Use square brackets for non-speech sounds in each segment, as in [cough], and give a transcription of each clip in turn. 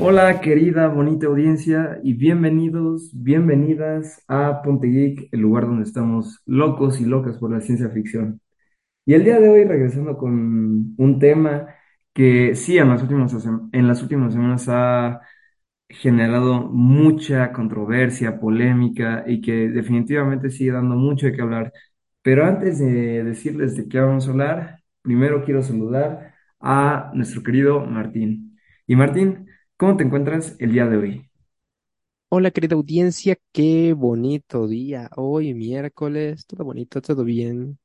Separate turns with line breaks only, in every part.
Hola, querida, bonita audiencia, y bienvenidos, bienvenidas a Ponte Geek, el lugar donde estamos locos y locas por la ciencia ficción. Y el día de hoy, regresando con un tema que sí, en las últimas, en las últimas semanas ha generado mucha controversia, polémica y que definitivamente sigue dando mucho de qué hablar. Pero antes de decirles de qué vamos a hablar, primero quiero saludar a nuestro querido Martín. Y Martín, ¿cómo te encuentras el día de hoy?
Hola querida audiencia, qué bonito día. Hoy miércoles, todo bonito, todo bien.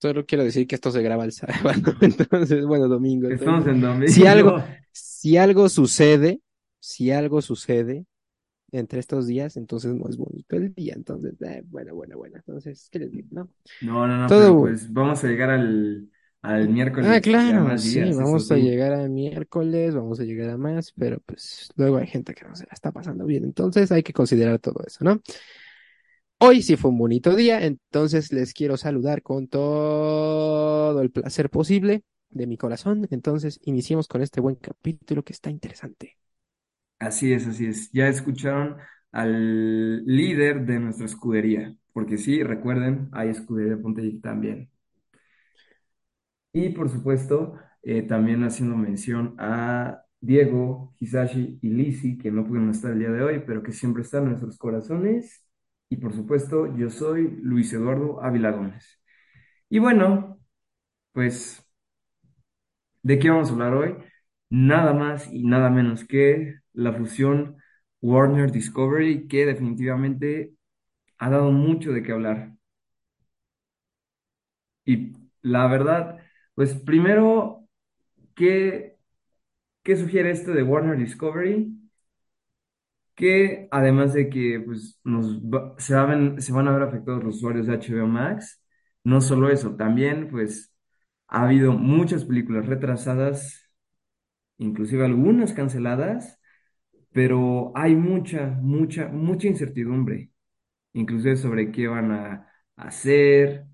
Solo quiero decir que esto se graba el [laughs] sábado, entonces, bueno, domingo.
Estamos
Entonces,
en
si algo,
domingo.
si algo sucede, si algo sucede entre estos días, entonces no es bonito el día. Entonces, eh, bueno, bueno, bueno. Entonces, ¿qué les digo? No,
No, no, no, pero
todo.
pues vamos a llegar al, al
Ah,
miércoles y a
claro, sí,
días,
vamos a
sí.
llegar a miércoles, vamos a llegar a más, pero pues luego hay gente que no se la está pasando bien. Entonces, hay que considerar todo eso, ¿no? Hoy sí fue un bonito día, entonces les quiero saludar con todo el placer posible de mi corazón. Entonces, iniciemos con este buen capítulo que está interesante.
Así es, así es. Ya escucharon al líder de nuestra escudería, porque sí, recuerden, hay escudería de Pontevedra también. Y por supuesto, eh, también haciendo mención a Diego, Hisashi y Lizzy, que no pudieron estar el día de hoy, pero que siempre están en nuestros corazones. Y por supuesto, yo soy Luis Eduardo Ávila Gómez. Y bueno, pues, ¿de qué vamos a hablar hoy? Nada más y nada menos que la fusión Warner Discovery, que definitivamente ha dado mucho de qué hablar. Y la verdad, pues primero, ¿qué, qué sugiere esto de Warner Discovery? Que además de que pues, nos se, va se van a ver afectados los usuarios de HBO Max, no solo eso, también pues ha habido muchas películas retrasadas, inclusive algunas canceladas, pero hay mucha, mucha, mucha incertidumbre, inclusive sobre qué van a hacer,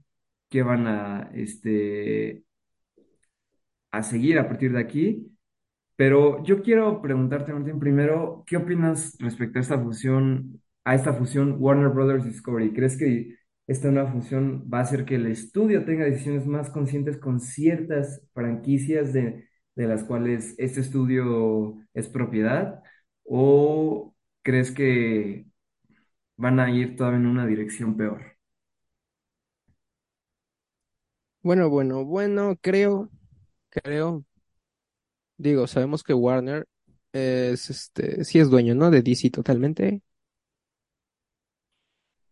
qué van a, este, a seguir a partir de aquí. Pero yo quiero preguntarte, Martín, primero, ¿qué opinas respecto a esta fusión, a esta fusión Warner Brothers Discovery? ¿Crees que esta nueva fusión va a hacer que el estudio tenga decisiones más conscientes con ciertas franquicias de, de las cuales este estudio es propiedad? ¿O crees que van a ir todavía en una dirección peor?
Bueno, bueno, bueno, creo, creo, digo, sabemos que Warner es, este, sí es dueño, ¿no? De DC totalmente.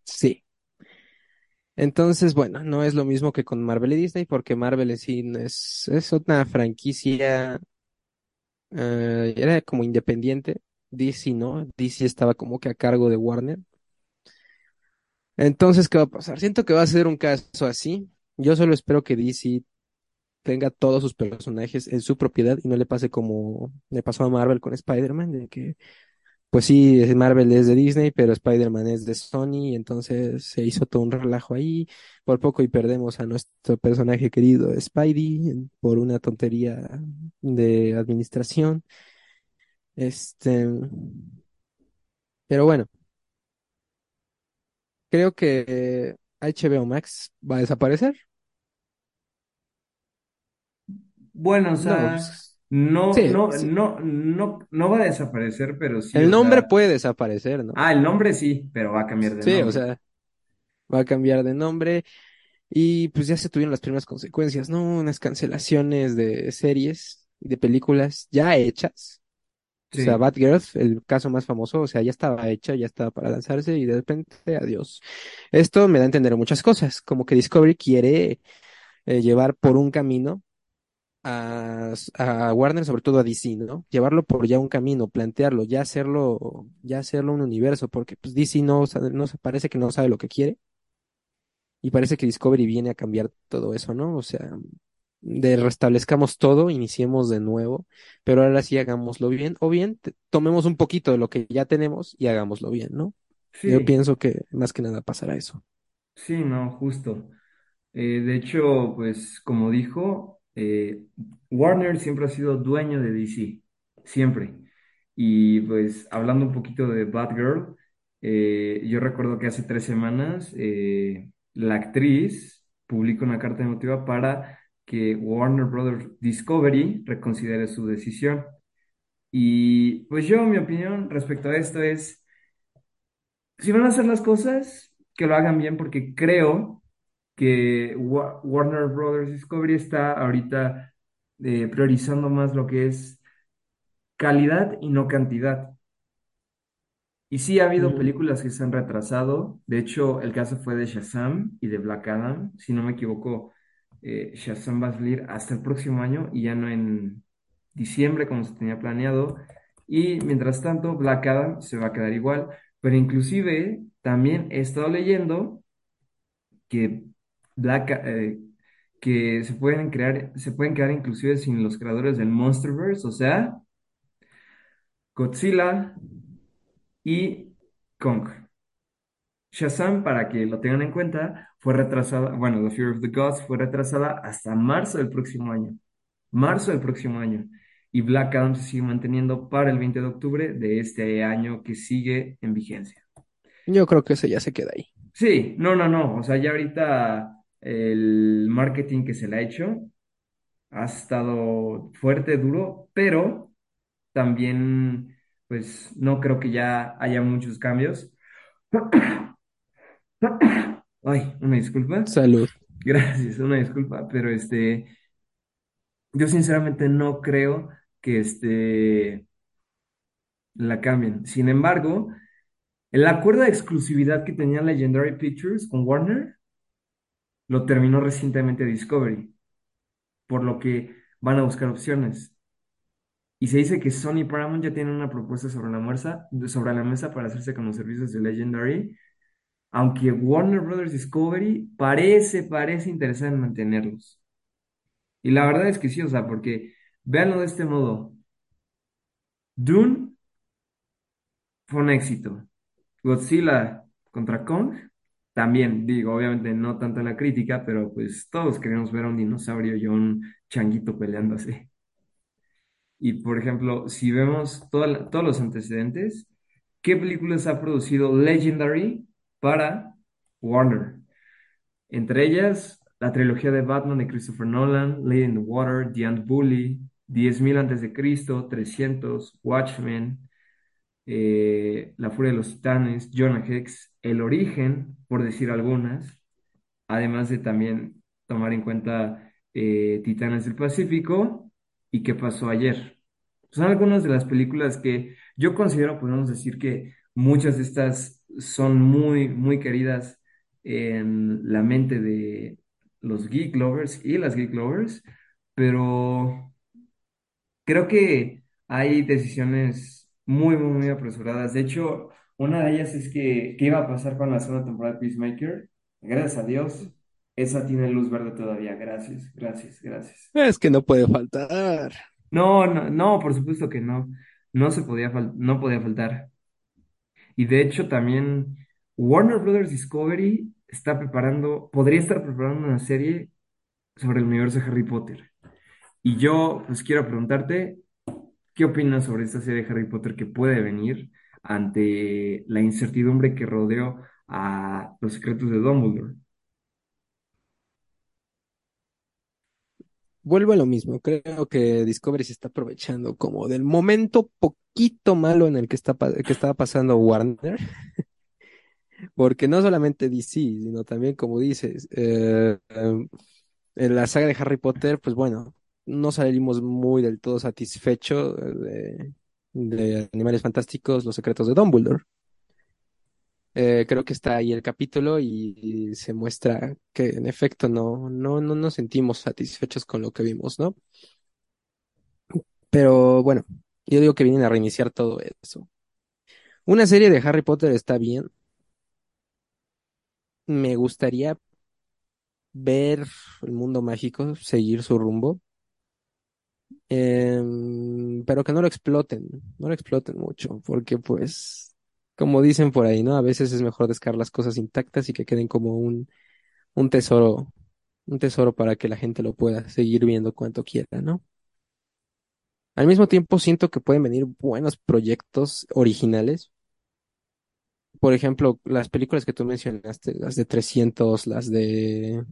Sí. Entonces, bueno, no es lo mismo que con Marvel y Disney, porque Marvel sí es, es una franquicia eh, era como independiente. DC no, DC estaba como que a cargo de Warner. Entonces, ¿qué va a pasar? Siento que va a ser un caso así. Yo solo espero que DC tenga todos sus personajes en su propiedad y no le pase como le pasó a Marvel con Spider-Man, de que, pues sí, Marvel es de Disney, pero Spider-Man es de Sony, entonces se hizo todo un relajo ahí. Por poco y perdemos a nuestro personaje querido Spidey por una tontería de administración. Este, pero bueno. Creo que HBO Max va a desaparecer.
Bueno, o
No,
sea,
pues,
no,
sí,
no,
sí.
no, no, no va a desaparecer, pero sí,
El
o
nombre
sea,
puede desaparecer, ¿no?
ah, el nombre sí, pero va a cambiar de
Sí, o
nombre.
sea, va a cambiar de nombre y pues ya se tuvieron las primeras consecuencias, ¿no? Unas cancelaciones de series y de películas ya hechas. O sea,
Sí,
Batgirl, el caso más famoso, o sea, ya estaba hecha, ya estaba para lanzarse y de repente, adiós. Esto me da a entender muchas cosas, como que Discovery quiere eh, llevar por un camino a, a Warner, sobre todo a DC, ¿no? Llevarlo por ya un camino, plantearlo, ya hacerlo, ya hacerlo un universo, porque pues DC no, no parece que no sabe lo que quiere y parece que Discovery viene a cambiar todo eso, ¿no? O sea, de restablezcamos todo, iniciemos de nuevo, pero ahora sí hagámoslo bien, o bien te- tomemos un poquito de lo que ya tenemos y hagámoslo bien, ¿no? Yo pienso que más que nada pasará eso.
sí, no, justo. Eh, de hecho, pues como dijo, eh, Warner siempre ha sido dueño de DC, siempre. Y pues hablando un poquito de Batgirl, eh, yo recuerdo que hace tres semanas eh, la actriz publicó una carta emotiva para que Warner Brothers Discovery reconsidere su decisión. Y pues yo, mi opinión respecto a esto es, si van a hacer las cosas, que lo hagan bien porque creo que Wa- Warner Brothers Discovery está ahorita eh, priorizando más lo que es calidad y no cantidad. Y sí ha habido
Mm,
películas que se han retrasado. De hecho, el caso fue de Shazam y de Black Adam. Si no me equivoco, eh, Shazam va a salir hasta el próximo año y ya no en diciembre como se tenía planeado. Y mientras tanto, Black Adam se va a quedar igual. Pero inclusive también he estado leyendo que Black, eh, que se pueden crear, se pueden quedar inclusive sin los creadores del Monsterverse, o sea, Godzilla y Kong. Shazam, para que lo tengan en cuenta, fue retrasada, bueno, The Fear of the Gods fue retrasada hasta marzo del próximo año. Marzo del próximo año. Y Black Adam se sigue manteniendo para el 20 de octubre de este año que sigue en vigencia.
Yo creo que ese ya se queda ahí.
Sí, no, no, no. O sea, ya ahorita el marketing que se le ha hecho ha estado fuerte, duro, pero también, pues, no creo que ya haya muchos cambios. [coughs] Ay, una disculpa.
Salud.
Gracias, una disculpa, pero este, yo sinceramente no creo que este, la cambien. Sin embargo, el acuerdo de exclusividad que tenía Legendary Pictures con Warner lo terminó recientemente Discovery, por lo que van a buscar opciones. Y se dice que Sony Paramount ya tienen una propuesta sobre la mesa, sobre la mesa para hacerse con los servicios de Legendary, aunque Warner Brothers Discovery parece, parece interesada en mantenerlos. Y la verdad es que sí, o sea, porque véanlo de este modo. Dune fue un éxito. Godzilla contra Kong, también, digo, obviamente no tanto en la crítica, pero pues todos queremos ver a un dinosaurio y a un changuito peleándose. Y por ejemplo, si vemos toda la- todos los antecedentes, ¿qué películas ha producido Legendary para Warner? Entre ellas, la trilogía de Batman de Christopher Nolan, Lady in the Water, The Ant Bully, 10.000 antes de Cristo, 300, Watchmen, eh, La Furia de los Titanes, Jonah Hex, El Origen, por decir algunas, además de también tomar en cuenta eh, Titanes del Pacífico y ¿Qué pasó ayer? Son algunas de las películas que yo considero, podemos decir que muchas de estas son muy, muy queridas en la mente de los geek lovers y las geek lovers, pero Creo que hay decisiones muy, muy, muy apresuradas. De hecho, una de ellas es que, ¿qué iba a pasar con la segunda temporada de Peacemaker? Gracias a Dios, esa tiene luz verde todavía. Gracias, gracias, gracias.
Es que no puede faltar.
No, no, no, por supuesto que no. No se podía fal- no podía faltar. Y de hecho, también Warner Brothers Discovery está preparando, podría estar preparando una serie sobre el universo de Harry Potter. Y yo, pues quiero preguntarte. ¿Qué opinas sobre esta serie de Harry Potter que puede venir ante la incertidumbre que rodeó a los secretos de Dumbledore?
Vuelvo a lo mismo. Creo que Discovery se está aprovechando como del momento poquito malo en el que está que estaba pasando Warner, [laughs] porque no solamente DC, sino también, como dices, eh, em, en la saga de Harry Potter, pues bueno, no salimos muy del todo satisfechos de, de Animales Fantásticos, Los Secretos de Dumbledore. Eh, creo que está ahí el capítulo y, y se muestra que en efecto no, no, no nos sentimos satisfechos con lo que vimos, ¿no? Pero bueno, yo digo que vienen a reiniciar todo eso. Una serie de Harry Potter está bien. Me gustaría ver el mundo mágico seguir su rumbo, em, pero que no lo exploten, no lo exploten mucho, porque pues, como dicen por ahí, ¿no? A veces es mejor descargar las cosas intactas y que queden como un, un tesoro, un tesoro para que la gente lo pueda seguir viendo cuanto quiera, ¿no? Al mismo tiempo siento que pueden venir buenos proyectos originales. Por ejemplo, las películas que tú mencionaste, las de 300, las de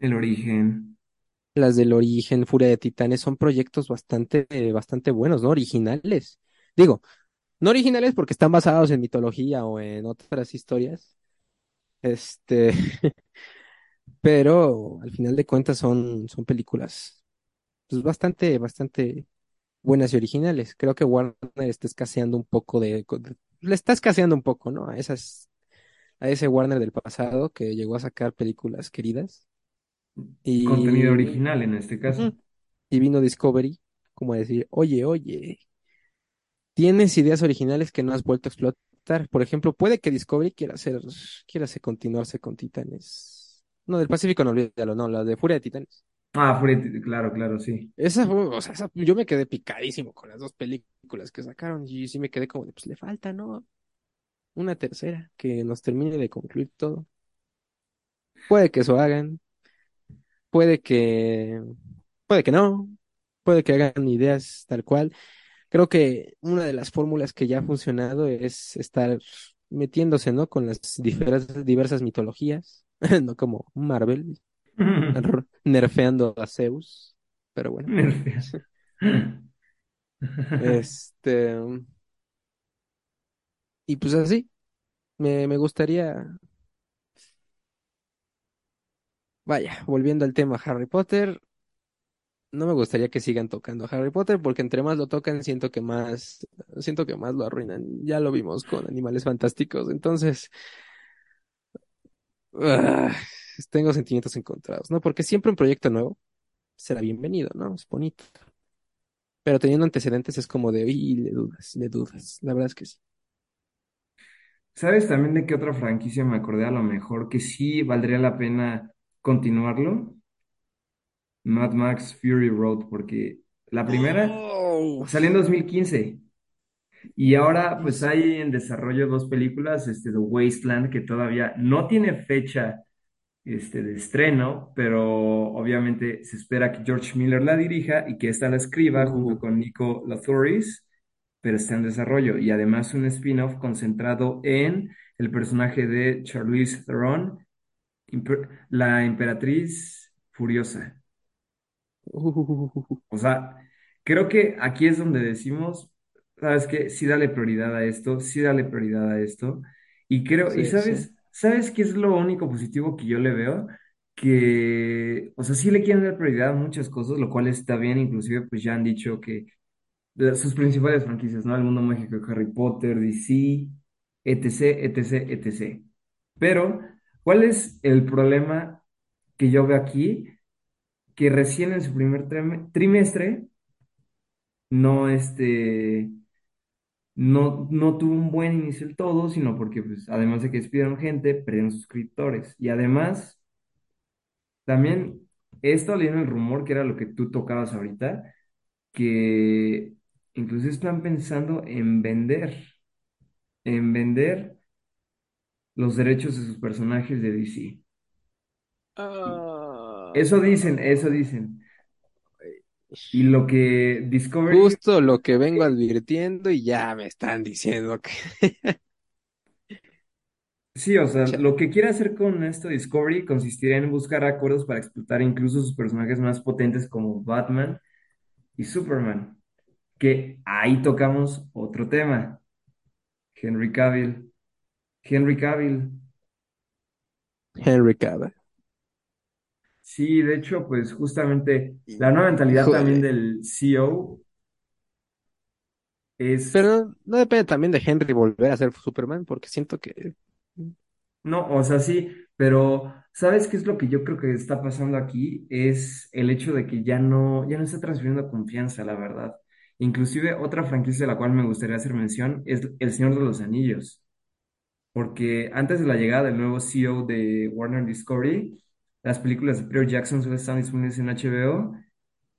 El origen.
Las del Origen, Furia de Titanes, son proyectos bastante, bastante buenos, ¿no? Originales. Digo, no originales porque están basados en mitología o en otras historias. Este, [laughs] pero al final de cuentas son, son películas pues bastante, bastante buenas y originales. Creo que Warner está escaseando un poco de, de- le está escaseando un poco, ¿no? A esas, a ese Warner del pasado que llegó a sacar películas queridas.
Contenido original en este caso.
y vino Discovery como a decir, oye, oye, tienes ideas originales que no has vuelto a explotar. Por ejemplo, puede que Discovery quiera hacer, quiera hacer continuarse con Titanes. No, del Pacífico no olvídalo, no, la de Furia de Titanes.
Ah, Furia de Tit- claro, claro, sí.
Esa, fue- o sea, esa- yo me quedé picadísimo con las dos películas que sacaron y sí me quedé como de, pues le falta, ¿no? Una tercera que nos termine de concluir todo. Puede que eso hagan, puede que, puede que no, puede que hagan ideas tal cual. Creo que una de las fórmulas que ya ha funcionado es estar metiéndose, ¿no? Con las diversas, diversas mitologías, [laughs] no como Marvel, [laughs] [laughs] nerfeando a Zeus, pero bueno, este, y pues así, me, me gustaría, vaya, volviendo al tema Harry Potter, no me gustaría que sigan tocando a Harry Potter porque entre más lo tocan siento que más, siento que más lo arruinan. Ya lo vimos con Animales Fantásticos, entonces Ah, tengo sentimientos encontrados, ¿no? Porque siempre un proyecto nuevo será bienvenido, ¿no? Es bonito. Pero teniendo antecedentes es como de, y le dudas, le dudas. La verdad es que sí.
¿Sabes también de qué otra franquicia me acordé a lo mejor que sí valdría la pena continuarlo? Mad Max Fury Road, porque la primera
Oh,
salió en 2015 y ahora pues
es-
hay en desarrollo dos películas, este, The Wasteland, que todavía no tiene fecha este, de estreno, pero obviamente se espera que George Miller la dirija y que ésta la escriba
uh,
junto con Nico Lathoris, pero está en desarrollo. Y además un spin-off concentrado en el personaje de Charlize Theron, la emperatriz furiosa.
uh,
O sea, creo que aquí es donde decimos, ¿sabes qué? Sí dale prioridad a esto, sí dale prioridad a esto. Y creo, y
sí.
sabes, ¿sabes qué es lo único positivo que yo le veo? Que, o sea, sí le quieren dar prioridad a muchas cosas, lo cual está bien, inclusive pues ya han dicho que sus principales franquicias, ¿no? El mundo mágico Harry Potter, DC, etc., etc., etc. Pero, ¿cuál es el problema que yo veo aquí? Que recién en su primer trime- trimestre no, este, no, no tuvo un buen inicio del todo, sino porque, pues, además de que despidieron gente, perdieron suscriptores. Y además, también, he estado leyendo el rumor, que era lo que tú tocabas ahorita, que incluso están pensando en vender, en vender los derechos de sus personajes de DC. Y eso dicen, eso dicen. Y lo que Discovery
Justo lo que vengo advirtiendo y ya me están diciendo que... [laughs]
Sí, o sea, lo que quiere hacer con esto Discovery consistiría en buscar acuerdos para explotar incluso sus personajes más potentes como Batman y Superman, que ahí tocamos otro tema, Henry Cavill. Henry Cavill,
Henry Cavill.
sí, de hecho, pues justamente la nueva mentalidad también
Híjole.
del CEO es,
Pero no, no depende también de Henry volver a ser Superman, porque siento que...
no, o sea, sí, pero ¿sabes qué es lo que yo creo que está pasando aquí? Es el hecho de que ya no, ya no está transfiriendo confianza, la verdad. Inclusive otra franquicia de la cual me gustaría hacer mención es El Señor de los Anillos, porque antes de la llegada del nuevo CEO de Warner Discovery, las películas de Peter Jackson solo estaban disponibles en HBO,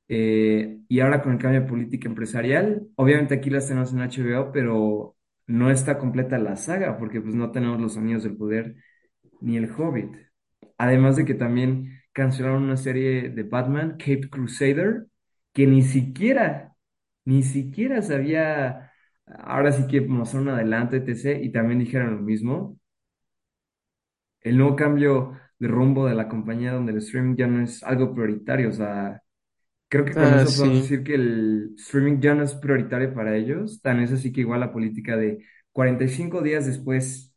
eh, y ahora con el cambio de política empresarial, obviamente aquí las tenemos en HBO, pero no está completa la saga, porque pues no tenemos Los Anillos del Poder ni El Hobbit. Además de que también cancelaron una serie de Batman, Cape Crusader, que ni siquiera Ni siquiera sabía, ahora sí que mostrar un adelanto, etc. Y también dijeron lo mismo. El nuevo cambio de rumbo de la compañía donde el streaming ya no es algo prioritario. O sea, creo que con
Ah,
eso podemos
sí.
decir que el streaming ya no es prioritario para ellos. Tan es así que igual la política de 45 días después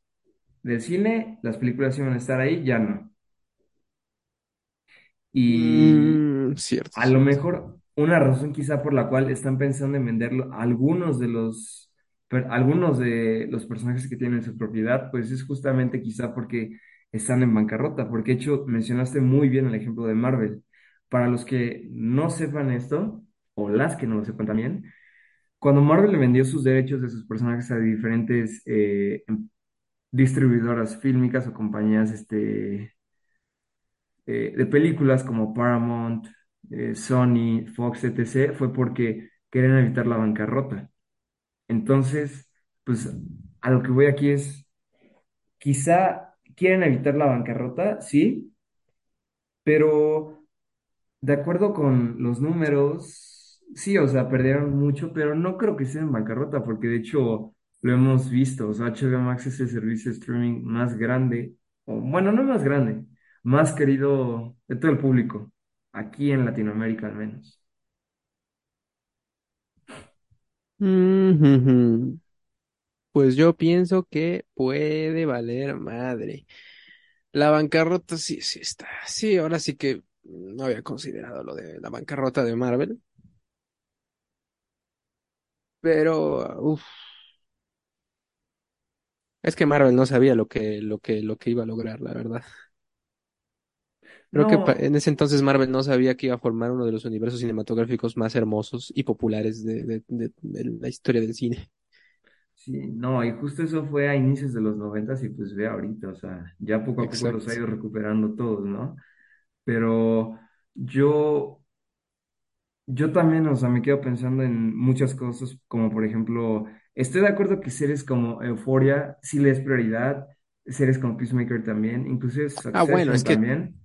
del cine, las películas iban a estar ahí, ya no. Y
Mm, cierto,
a lo
cierto.
mejor una razón quizá por la cual están pensando en venderlo algunos de los, algunos de los personajes que tienen su propiedad, pues es justamente quizá porque están en bancarrota, porque de hecho mencionaste muy bien el ejemplo de Marvel. Para los que no sepan esto, o las que no lo sepan también, cuando Marvel le vendió sus derechos de sus personajes a diferentes eh, em- distribuidoras fílmicas o compañías este, eh, de películas como Paramount, eh, Sony, Fox, etc., fue porque querían evitar la bancarrota. Entonces, pues a lo que voy aquí es, quizá quieren evitar la bancarrota, sí, pero de acuerdo con los números, sí, o sea, perdieron mucho, pero no creo que sea en bancarrota, porque de hecho lo hemos visto, o sea, HBO Max es el servicio de streaming más grande, o bueno, no más grande, más querido de todo el público, aquí en Latinoamérica al menos.
Mm, Pues yo pienso que puede valer madre. La bancarrota sí, sí está. Sí, ahora sí que no había considerado lo de la bancarrota de Marvel, pero uf, es que Marvel no sabía lo que, lo que, lo que iba a lograr, la verdad. Creo que en ese entonces Marvel no sabía que iba a formar uno de los universos cinematográficos más hermosos y populares de, de, de- de la historia del cine.
sí, no, y justo eso fue a inicios de los noventas y pues ve ahorita, o sea, ya poco a poco los ha ido recuperando todos, ¿no? Pero yo Yo también, o sea, me quedo pensando en muchas cosas, como por ejemplo, estoy de acuerdo que series como Euphoria sí le es prioridad, series como Peacemaker también, inclusive
Ah, bueno, es que
también,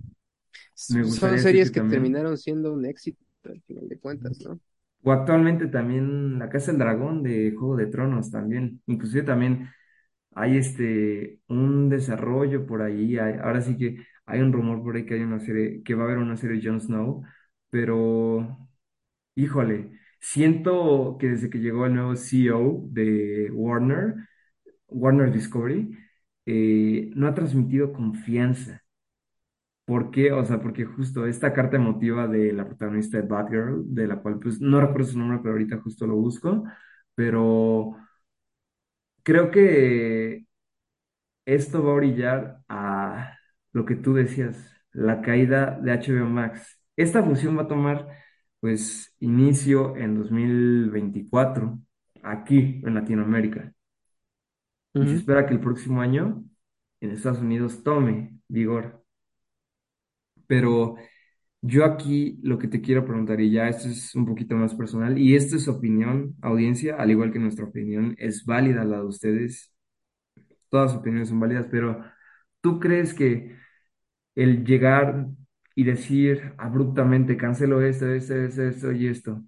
me
son
que
series que terminaron siendo un éxito al final de cuentas, ¿no?
o actualmente también La Casa del Dragón de Juego de Tronos también, inclusive también hay este, un desarrollo por ahí, hay- ahora sí que hay un rumor por ahí que hay una serie, que va a haber una serie de Jon Snow, pero... Híjole, siento que desde que llegó el nuevo CEO de Warner, Warner Discovery, eh, no ha transmitido confianza. ¿Por qué? O sea, porque justo esta carta emotiva de la protagonista de Batgirl, de la cual pues no recuerdo su nombre, pero ahorita justo lo busco, pero creo que esto va a orillar a lo que tú decías, la caída de HBO Max. Esta fusión va a tomar, pues, inicio en 2024, aquí en Latinoamérica, y se
Ujú.
espera que el próximo año en Estados Unidos tome vigor. Pero yo aquí lo que te quiero preguntar, y ya esto es un poquito más personal, y esta es opinión, audiencia, al igual que nuestra opinión, es válida la de ustedes, todas opiniones son válidas, pero ¿tú crees que el llegar y decir abruptamente, cancelo esto, esto, esto, esto y esto,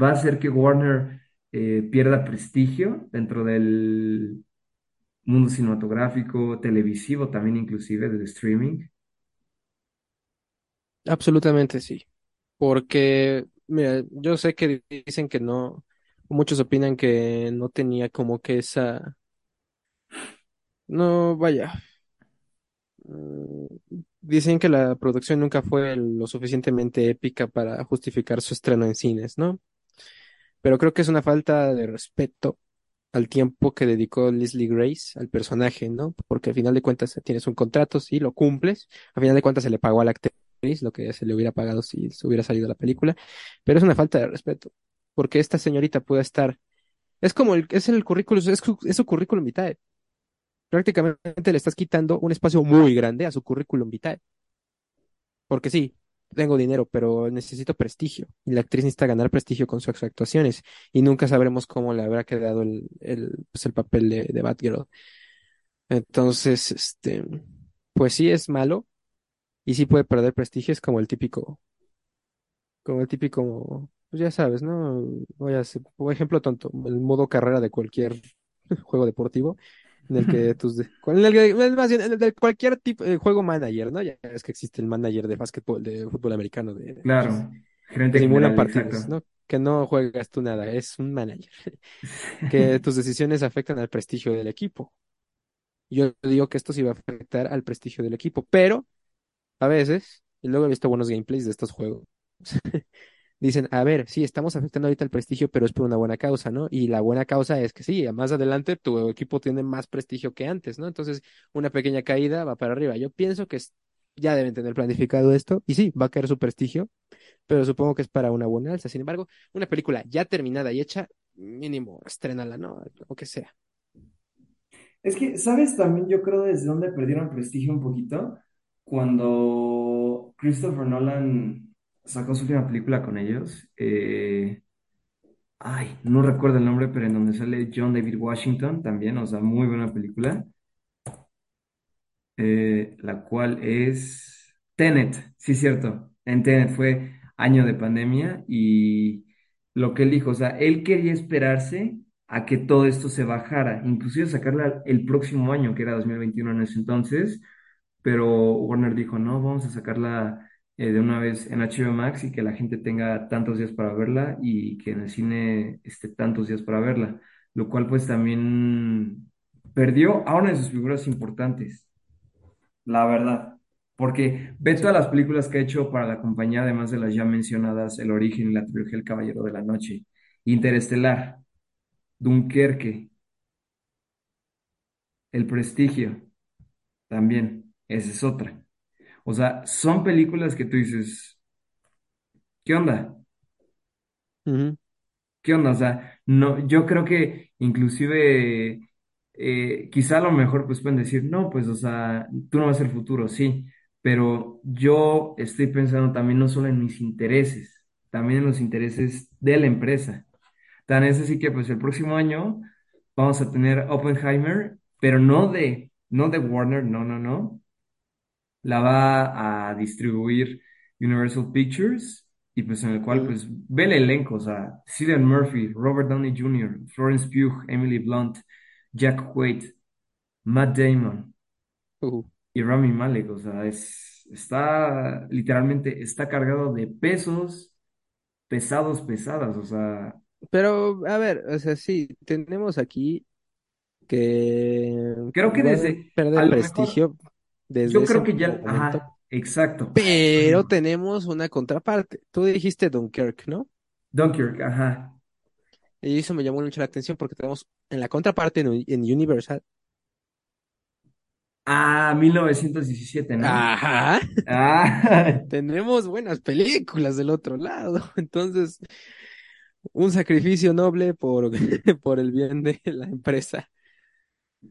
va a hacer que Warner eh, pierda prestigio dentro del mundo cinematográfico, televisivo, también inclusive del streaming.
Absolutamente sí. Porque, mira, yo sé que dicen que no, muchos opinan que no tenía como que esa, no, vaya, mm, dicen que la producción nunca fue lo suficientemente épica para justificar su estreno en cines, ¿no? Pero creo que es una falta de respeto al tiempo que dedicó Leslie Grace al personaje, ¿no? Porque al final de cuentas tienes un contrato, sí, lo cumples, al final de cuentas se le pagó a la lo que se le hubiera pagado si se hubiera salido la película, pero es una falta de respeto, porque esta señorita puede estar, es como el, es el currículum, es, es su currículum vitae, prácticamente le estás quitando un espacio muy grande a su currículum vitae, porque sí. Tengo dinero, pero necesito prestigio. Y la actriz necesita ganar prestigio con sus actuaciones. Y nunca sabremos cómo le habrá quedado el, el, pues, el papel de, de Batgirl. Entonces, este, pues sí es malo y sí puede perder prestigio, es como el típico, como el típico. pues ya sabes, ¿no? Voy a hacer, por ejemplo, tonto, el modo carrera de cualquier [laughs] juego deportivo, en el que [laughs] tus, de- en el que, más bien, en el de cualquier tipo de juego manager, ¿no? Ya es que existe el manager de básquetbol, de fútbol americano, de
Claro,
que
gerente general,
partidos,
exacto.
¿no? Que no juegas tú nada, es un manager, [laughs] que tus decisiones afectan al prestigio del equipo. Yo digo que esto sí va a afectar al prestigio del equipo, pero a veces, y luego he visto buenos gameplays de estos juegos. [laughs] Dicen, a ver, sí, estamos afectando ahorita el prestigio, pero es por una buena causa, ¿no? Y la buena causa es que sí, más adelante tu equipo tiene más prestigio que antes, ¿no? Entonces, una pequeña caída va para arriba. Yo pienso que ya deben tener planificado esto, y sí, va a caer su prestigio, pero supongo que es para una buena alza. Sin embargo, una película ya terminada y hecha, mínimo, estrénala, ¿no? O que sea.
Es que, ¿sabes también yo creo desde dónde perdieron prestigio un poquito? Cuando Christopher Nolan sacó su última película con ellos. eh, ay, no recuerdo el nombre, pero en donde sale John David Washington también, o sea, muy buena película. eh, la cual es Tenet, sí, cierto. En Tenet fue año de pandemia y lo que él dijo, o sea, él quería esperarse a que todo esto se bajara, inclusive sacarla el próximo año, que era 2021 en ese entonces, pero Warner dijo, no, vamos a sacarla eh, de una vez en HBO Max y que la gente tenga tantos días para verla y que en el cine esté tantos días para verla, lo cual pues también perdió a una de sus figuras importantes la verdad. Porque ve todas las películas que ha hecho para la compañía, además de las ya mencionadas, El origen y la trilogía El Caballero de la Noche, Interestelar, Dunkerque, El Prestigio, también, esa es otra. O sea, son películas que tú dices, ¿qué onda? ¿Qué onda? O sea, no, yo creo que inclusive eh, quizá a lo mejor pues pueden decir, no, pues o sea, tú no vas el futuro, sí, pero yo estoy pensando también no solo en mis intereses, también en los intereses de la empresa. Tan es así que pues el próximo año vamos a tener Oppenheimer, pero no de, no de Warner, no, no, no, la va a distribuir Universal Pictures y pues en el cual pues ve el elenco, o sea, Cillian Murphy, Robert Downey Jr., Florence Pugh, Emily Blunt, Jack Quaid, Matt Damon
ujú.
y Rami Malek, o sea, es, está literalmente, está cargado de pesos pesados, pesadas, o sea,
Pero, a ver, o sea, sí, tenemos aquí que
creo que desde, a
pierde
lo mejor,
prestigio desde
yo creo
ese
que ya,
momento,
ajá, exacto,
pero tenemos una contraparte. Tú dijiste Dunkirk, ¿no?
Dunkirk, ajá.
Y eso me llamó mucho la atención porque tenemos en la contraparte en, en Universal.
Ah, 1917, ¿no?
Ajá, [laughs]
Ah, [laughs]
tenemos buenas películas del otro lado. [laughs] Entonces, un sacrificio noble por, por el bien de la empresa.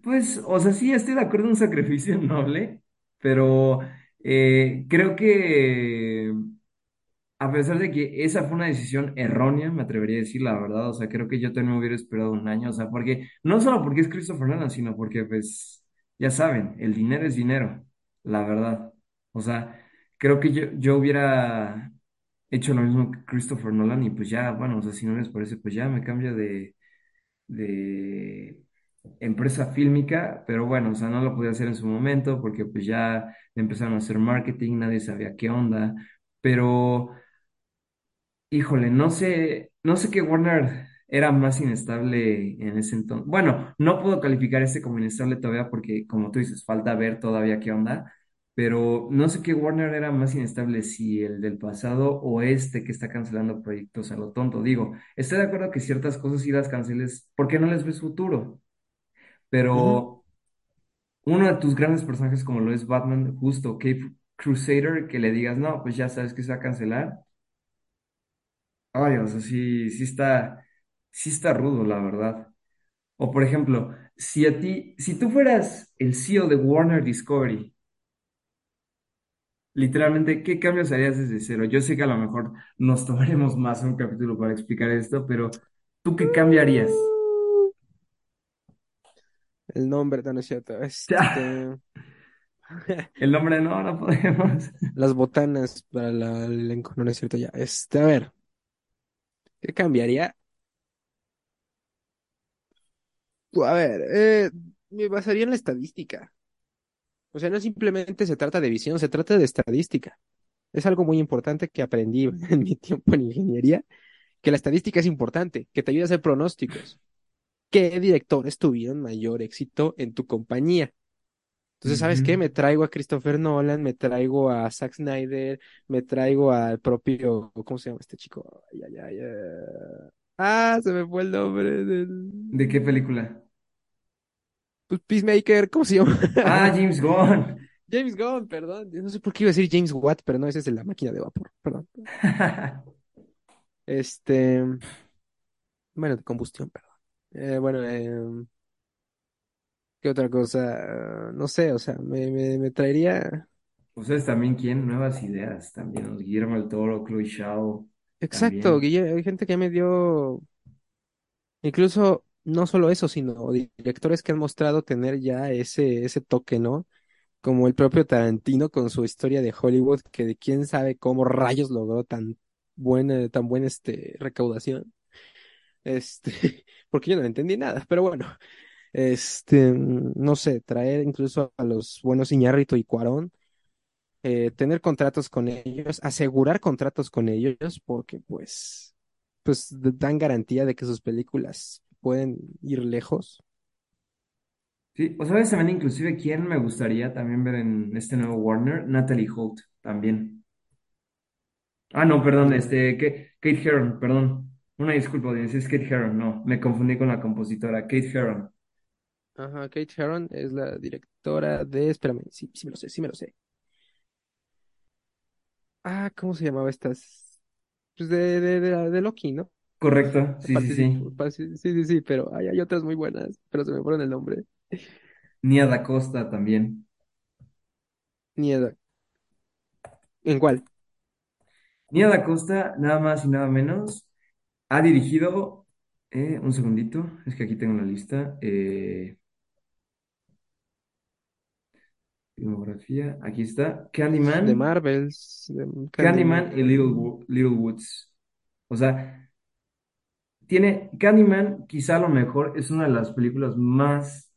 pues, o sea, sí, estoy de acuerdo en un sacrificio noble, pero eh, creo que a pesar de que esa fue una decisión errónea, me atrevería a decir la verdad, o sea, creo que yo también hubiera esperado un año, o sea, porque no solo porque es Christopher Nolan, sino porque, pues, ya saben, el dinero es dinero, la verdad. O sea, creo que yo, yo hubiera hecho lo mismo que Christopher Nolan y pues ya, bueno, o sea, si no les parece, pues ya me cambio de de empresa fílmica, pero bueno, o sea, no lo podía hacer en su momento porque pues ya empezaron a hacer marketing, nadie sabía qué onda, pero híjole, no sé, no sé qué Warner era más inestable en ese entonces. Bueno, no puedo calificar este como inestable todavía porque como tú dices, falta ver todavía qué onda. Pero no sé qué Warner era más inestable, si el del pasado o este que está cancelando proyectos a lo tonto. Digo, estoy de acuerdo que ciertas cosas sí las canceles porque no les ves futuro. Pero uno de tus grandes personajes, como lo es Batman, justo Cape Crusader, que le digas, no, pues ya sabes que se va a cancelar. Ay, o sea, sí, sí está, sí está rudo, la verdad. O por ejemplo, si a ti, si tú fueras el CEO de Warner Discovery, literalmente, ¿qué cambios harías desde cero? Yo sé que a lo mejor nos tomaremos más un capítulo para explicar esto, pero ¿tú qué cambiarías?
El nombre, no, no es cierto. Este, [laughs]
el nombre no, no podemos.
las botanas para la- el elenco, no, no es cierto ya. Este, a ver. ¿Qué cambiaría? A ver, eh, me basaría en la estadística. O sea, no simplemente se trata de visión, se trata de estadística. Es algo muy importante que aprendí [laughs] en mi tiempo en ingeniería, que la estadística es importante, que te ayuda a hacer pronósticos. ¿Qué directores tuvieron mayor éxito en tu compañía? Entonces, ¿sabes qué? Me traigo a Christopher Nolan, me traigo a Zack Snyder, me traigo al propio, ¿cómo se llama este chico? Ay, ay, ay, eh. Ah, se me fue el nombre del
¿De qué película?
pues, Peacemaker, ¿cómo se llama?
Ah, [laughs] James Gunn.
James Gunn, perdón. No sé por qué iba a decir James Watt, pero no, ese es de la máquina de vapor, perdón. [laughs] Este, bueno, de combustión, perdón. Eh, bueno, eh, ¿qué otra cosa? No sé, o sea, me, me, me traería.
Ustedes también quieren nuevas ideas, también. los Guillermo del Toro, Chloe Zhao,
Exacto,
también.
Guille, hay gente que me dio, incluso no solo eso, sino directores que han mostrado tener ya ese, ese toque, ¿no? Como el propio Tarantino con su historia de Hollywood, que de quién sabe cómo rayos logró tan buena, tan buena este, recaudación. Este, [laughs] porque yo no entendí nada, pero bueno, este, no sé, traer incluso a los buenos Iñárritu y Cuarón, eh, tener contratos con ellos, asegurar contratos con ellos, porque pues, pues dan garantía de que sus películas pueden ir lejos.
Sí, o sabes también inclusive quién me gustaría también ver en este nuevo Warner, Natalie Holt, también. Ah, no, perdón, este, Kate Herron, perdón. Una disculpa, audiencia, es Kate Herron, no, me confundí con la compositora, Kate Herron.
Ajá, Kate Herron es la directora de, espérame, sí, sí me lo sé, sí me lo sé. Ah, ¿cómo se llamaba estas? Pues de, de, de, de Loki, ¿no?
Correcto, sí, sí, sí.
Sí, sí, sí, pero hay, hay otras muy buenas, pero se me fueron el nombre.
Nia Da Costa también.
Nieda. ¿En cuál?
Nia Da Costa, nada más y nada menos, ha dirigido, eh, un segundito, es que aquí tengo la lista, eh, filmografía, aquí está,
De
Candyman,
Marvels, de
Candyman y Little,
Candyman.
Wo- Little Woods. O sea, tiene, Candyman quizá a lo mejor es una de las películas más,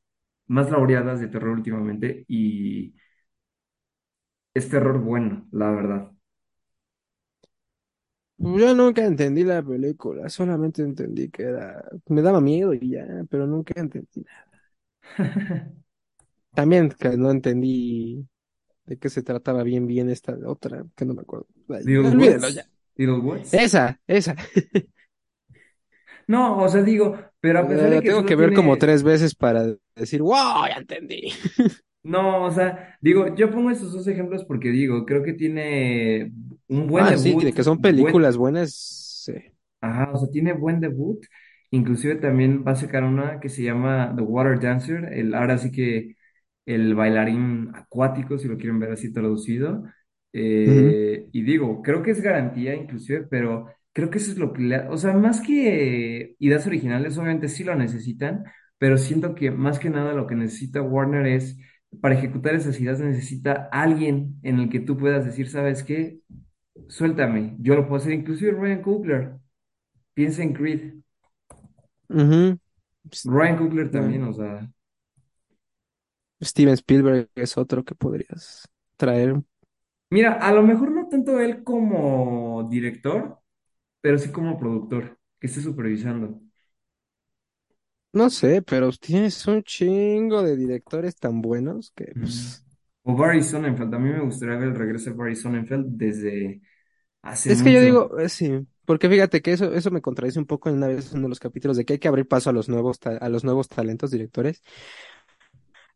más laureadas de terror últimamente y es terror bueno, la verdad.
Yo nunca entendí la película, solamente entendí que era, me daba miedo y ya, pero nunca entendí nada. [laughs] También que no entendí de qué se trataba bien bien esta otra, que no me acuerdo. [laughs] Ya. Esa, esa.
No, o sea, digo, pero a pesar de
La
que
tengo que ver como tres veces para decir, wow, ya entendí. [laughs]
no, o sea, digo, yo pongo estos dos ejemplos porque digo, creo que tiene un buen
Ah, sí,
debut,
de que son películas
buen,
buenas, sí.
Ajá, o sea, tiene buen debut. Inclusive también va a sacar una que se llama The Water Dancer, el, ahora sí que el bailarín acuático, si lo quieren ver así traducido.
Ujú,
Eh, y digo, creo que es garantía inclusive, pero creo que eso es lo que le... ha- O sea, más que ideas originales, obviamente sí lo necesitan, pero siento que más que nada lo que necesita Warner es, para ejecutar esas ideas necesita alguien en el que tú puedas decir, ¿sabes qué? Suéltame, yo lo puedo hacer, inclusive Ryan Coogler. Piensa en Creed. Ryan Coogler también,
bueno,
o sea.
Steven Spielberg es otro que podrías traer.
Mira, a lo mejor no tanto él como director, pero sí como productor, que esté supervisando.
No sé, pero tienes un chingo de directores tan buenos que, pues,
O Barry Sonnenfeld. A mí me gustaría ver el regreso de Barry Sonnenfeld desde hace
es que yo
mucho.
digo, eh, sí, porque fíjate que eso, eso me contradice un poco en una vez en uno de los capítulos de que hay que abrir paso a los nuevos, ta- a los nuevos talentos directores,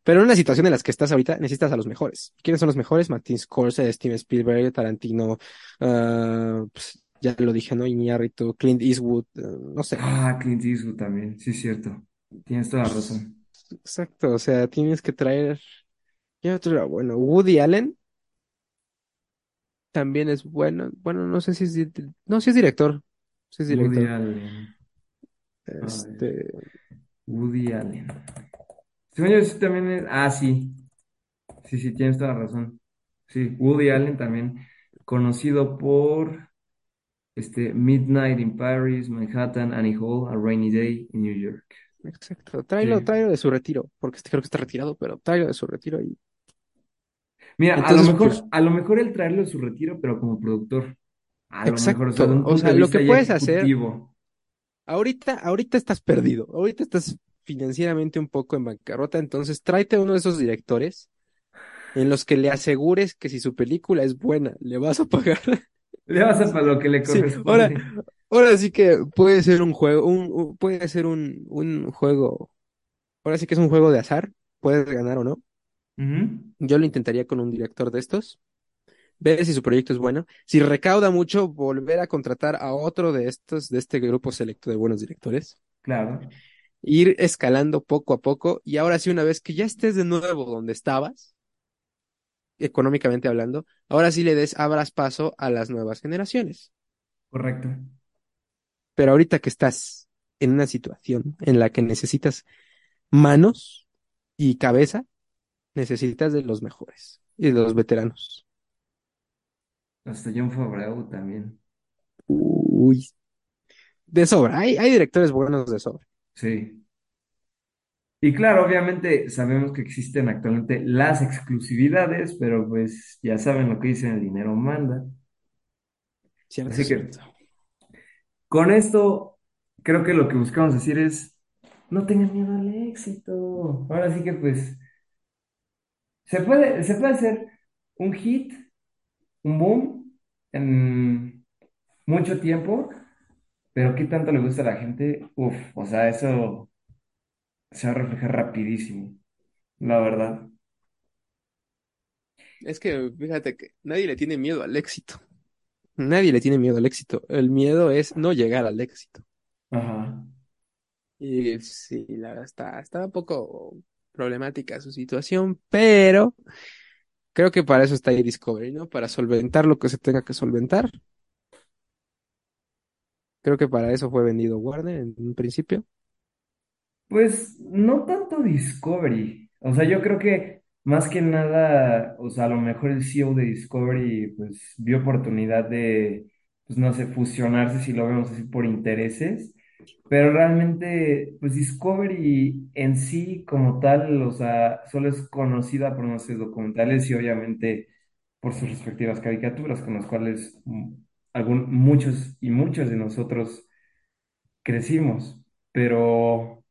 pero en una situación en la que estás ahorita necesitas a los mejores. ¿Quiénes son los mejores? Martin Scorsese, Steven Spielberg, Tarantino, ah, pues, ya lo dije, ¿no? Iñárritu, Clint Eastwood, eh, no sé.
Ah, Clint Eastwood también, sí es cierto. Tienes toda la
Pues,
razón.
exacto, o sea, tienes que traer, ¿qué otro bueno? Woody Allen también es bueno, bueno, no sé si es, no, si es director, si es
Woody
director.
Allen. A ver,
Este,
Woody Allen. Yo, sí también es. Ah, sí. Sí, sí, tienes toda la razón. Sí, Woody Allen también, conocido por. Este, Midnight in Paris, Manhattan, Annie Hall, A Rainy Day in New York.
Exacto.
Sí.
Tráelo, tráelo de su retiro, porque este creo que está retirado, pero tráelo de su retiro y
Mira, a lo mejor,
pues,
a lo mejor el traerlo de su retiro, pero como productor. A lo mejor, o sea, de
exacto.
un
O
punto
sea,
de
lo que puedes hacer ahorita, ahorita estás perdido, ahorita estás financieramente un poco en bancarrota, entonces tráete uno de esos directores en los que le asegures que si su película es buena, le vas a pagar. [laughs]
Le vas a para lo que le
Sí, ahora,
corresponde.
ahora sí que puede ser un juego, un, puede ser un, un juego, ahora sí que es un juego de azar, puedes ganar o no. Yo lo intentaría con un director de estos, ver si su proyecto es bueno. Si recauda mucho, volver a contratar a otro de estos, de este grupo selecto de buenos directores,
Claro,
ir escalando poco a poco y ahora sí, una vez que ya estés de nuevo donde estabas, económicamente hablando, ahora sí le des, abras paso a las nuevas generaciones.
correcto.
Pero ahorita que estás en una situación en la que necesitas manos y cabeza, necesitas de los mejores y de los veteranos.
Hasta John Favreau también.
Uy, de sobra. Hay, hay directores buenos de sobra.
Sí. Y claro, obviamente sabemos que existen actualmente las exclusividades, pero pues ya saben lo que dicen, el dinero manda.
Cierto,
Así que
cierto.
con esto, creo que lo que buscamos decir es, no tengan miedo al éxito. Ahora sí que pues se puede, se puede hacer un hit, un boom en mucho tiempo, pero ¿qué tanto le gusta a la gente? Uf, o sea, eso se va a reflejar rapidísimo, la verdad.
Es que fíjate que nadie le tiene miedo al éxito. Nadie le tiene miedo al éxito. El miedo es no llegar al éxito.
Ajá.
Y sí, la verdad está, está un poco problemática su situación, pero creo que para eso está ahí Discovery, ¿no? Para solventar lo que se tenga que solventar. Creo que para eso fue vendido Warner en un principio.
Pues no tanto Discovery. O sea, yo creo que más que nada, o sea, a lo mejor el CEO de Discovery pues vio oportunidad de, pues no sé, fusionarse si lo vemos así por intereses. Pero realmente, pues Discovery en sí como tal, o sea, solo es conocida por nuestros documentales y obviamente por sus respectivas caricaturas con las cuales mm, muchos y muchos de nosotros crecimos. Pero...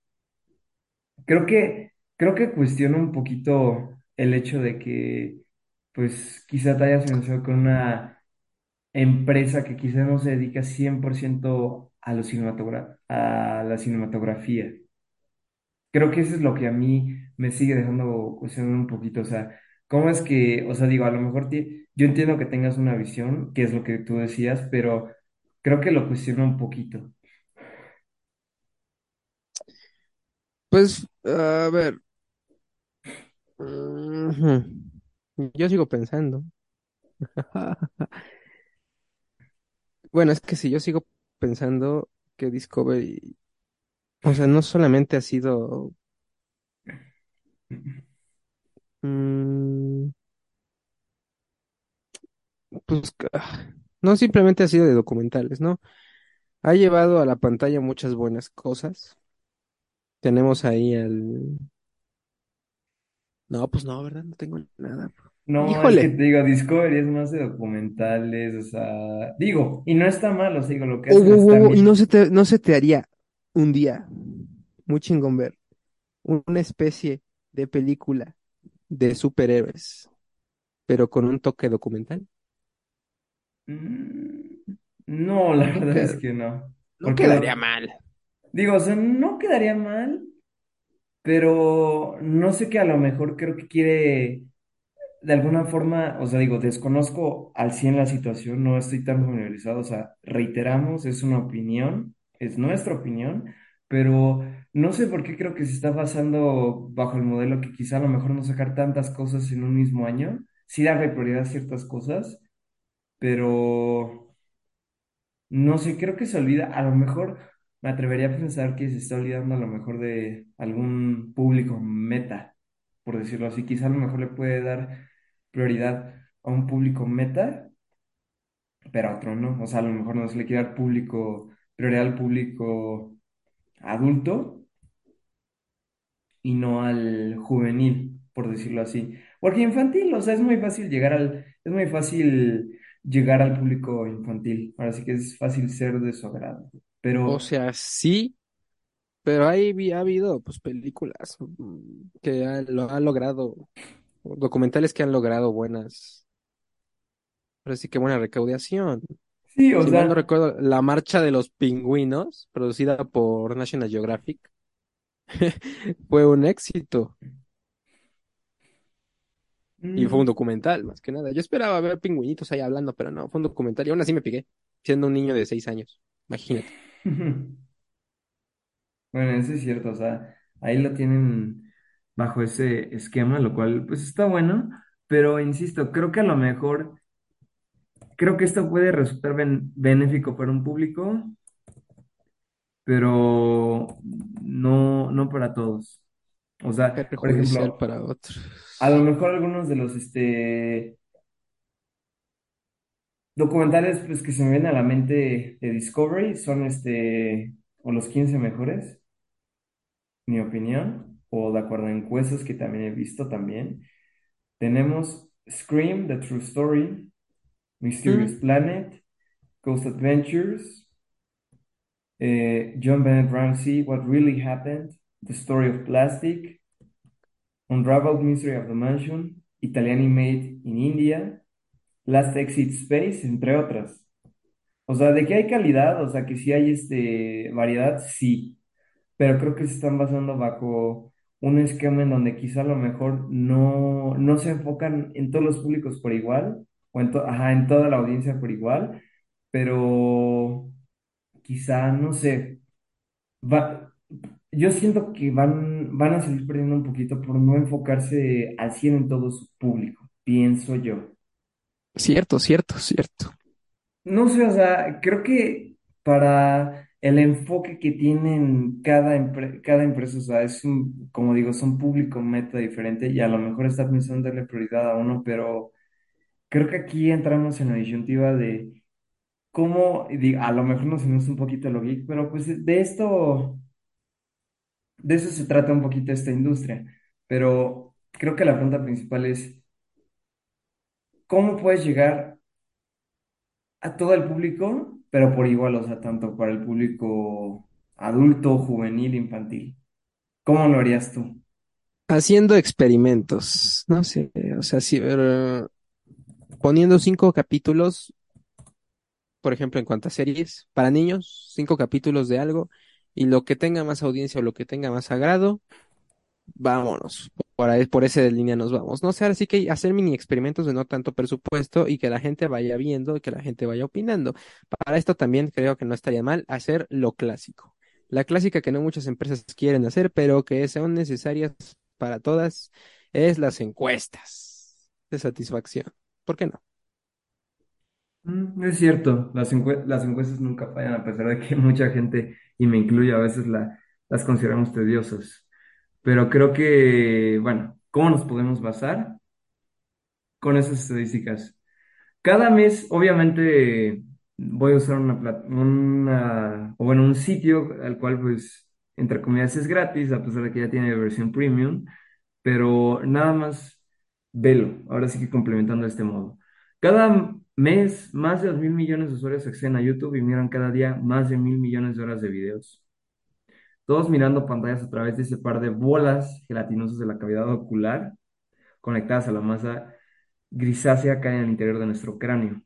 Creo que, creo que cuestiono un poquito el hecho de que, pues, quizá te hayas financiado con una empresa que quizá no se dedica 100% a a la cinematografía. Creo que eso es lo que a mí me sigue dejando cuestionar un poquito. O sea, ¿cómo es que, o sea, digo, a lo mejor yo entiendo que tengas una visión, que es lo que tú decías, pero creo que lo cuestiono un poquito.
Pues, a ver. Yo sigo pensando. [laughs] Bueno, es que si yo sigo pensando que Discovery, o sea, no solamente ha sido, mm, pues, no simplemente ha sido de documentales, ¿no? Ha llevado a la pantalla muchas buenas cosas. Tenemos ahí al... No, pues no, ¿verdad? No tengo nada.
No, es que
Híjole.
te digo, Discovery es más de documentales, o sea, digo, y no está mal, o sea, digo, lo que
Oh,
hacen
oh, oh, oh, y no se te, no se te haría un día muy chingón ver una especie de película de superhéroes, pero con un toque documental.
Mm, No, la verdad es que no,
no
porque
quedaría mal.
Digo, o sea, no quedaría mal, pero no sé que a lo mejor creo que quiere de alguna forma, o sea, digo, desconozco al 100 la situación, no estoy tan familiarizado, o sea, reiteramos, es una opinión, es nuestra opinión, pero no sé por qué creo que se está basando bajo el modelo que quizá a lo mejor no sacar tantas cosas en un mismo año, sí darle prioridad a ciertas cosas, pero no sé, creo que se olvida, a lo mejor me atrevería a pensar que se está olvidando a lo mejor de algún público meta, por decirlo así. Quizá a lo mejor le puede dar prioridad a un público meta pero a otro no. O sea, a lo mejor no se le quiere dar público, prioridad al público adulto y no al juvenil, por decirlo así. Porque infantil, o sea, es muy fácil llegar al, es muy fácil llegar al público infantil. Ahora sí que es fácil ser de su agrado.
O
Pero
sea, sí, pero vi- ha habido pues películas mm, que han- lo han logrado, documentales que han logrado buenas, pero sí que buena recaudación.
sí, o
Si mal no
sea,
recuerdo, La Marcha de los Pingüinos, producida por National Geographic, [laughs] fue un éxito y fue un
mm,
documental, más que nada. Yo esperaba ver pingüinitos ahí hablando, pero no, fue un documental y aún así me piqué, siendo un niño de seis años. Imagínate. [laughs]
bueno, eso es cierto, o sea, ahí lo tienen bajo ese esquema, lo cual pues está bueno, pero insisto, creo que a lo mejor, creo que esto puede resultar ben- benéfico para un público, pero no, no para todos. O sea, por ejemplo,
para
a lo mejor algunos de los este, documentales pues, que se me vienen a la mente de Discovery son este, o los 15 mejores, mi opinión, o de acuerdo a encuestas que también he visto también. Tenemos Scream, The True Story, Mysterious
Mm,
Planet, Ghost Adventures, eh, John Bennett Ramsey, What Really Happened, The Story of Plastic, Unraveled Mystery of the Mansion, Italiani Made in India, Last Exit Space, entre otras. O sea, de que hay calidad, o sea, que sí hay este, variedad, sí, pero creo que se están basando bajo un esquema en donde quizá a lo mejor no, no se enfocan en todos los públicos por igual, o en, toda la audiencia por igual, pero quizá, no sé, yo siento que van, van a salir perdiendo un poquito por no enfocarse al 100 en todo su público, pienso yo.
cierto, cierto, cierto.
No sé, o sea, creo que para el enfoque que tienen cada, empre- cada empresa, o sea, es un, como digo, es un público meta diferente y a lo mejor está pensando en darle prioridad a uno, pero creo que aquí entramos en la disyuntiva de cómo, a lo mejor nos salimos un poquito lo geek, pero pues de esto, de eso se trata un poquito esta industria, pero creo que la pregunta principal es, ¿cómo puedes llegar a todo el público, pero por igual, o sea, tanto para el público adulto, juvenil, infantil. ¿Cómo lo harías tú?
Haciendo experimentos, no sé, o sea, sí, eh, poniendo cinco capítulos, por ejemplo, en cuanto a series, para niños, cinco capítulos de algo, y lo que tenga más audiencia o lo que tenga más agrado, vámonos. Por por esa línea nos vamos. No sé, sí que hacer mini experimentos de no tanto presupuesto y que la gente vaya viendo y que la gente vaya opinando. Para esto también creo que no estaría mal hacer lo clásico. La clásica que no muchas empresas quieren hacer, pero que son necesarias para todas, es las encuestas de satisfacción. ¿Por qué no?
Mm, es cierto, las, las encuestas nunca fallan, a pesar de que [laughs] mucha gente, y me incluyo, a veces la- las consideramos tediosas. Pero creo que, bueno, ¿cómo nos podemos basar con esas estadísticas? Cada mes, obviamente, voy a usar una, una, o bueno, un sitio al cual, pues, entre comillas, es gratis, a pesar de que ya tiene versión premium, pero nada más velo, ahora sí que complementando de este modo. Cada mes, más de dos mil millones de usuarios acceden a YouTube y miran cada día más de mil millones de horas de videos. Todos mirando pantallas a través de ese par de bolas gelatinosas de la cavidad ocular conectadas a la masa grisácea que hay en el interior de nuestro cráneo.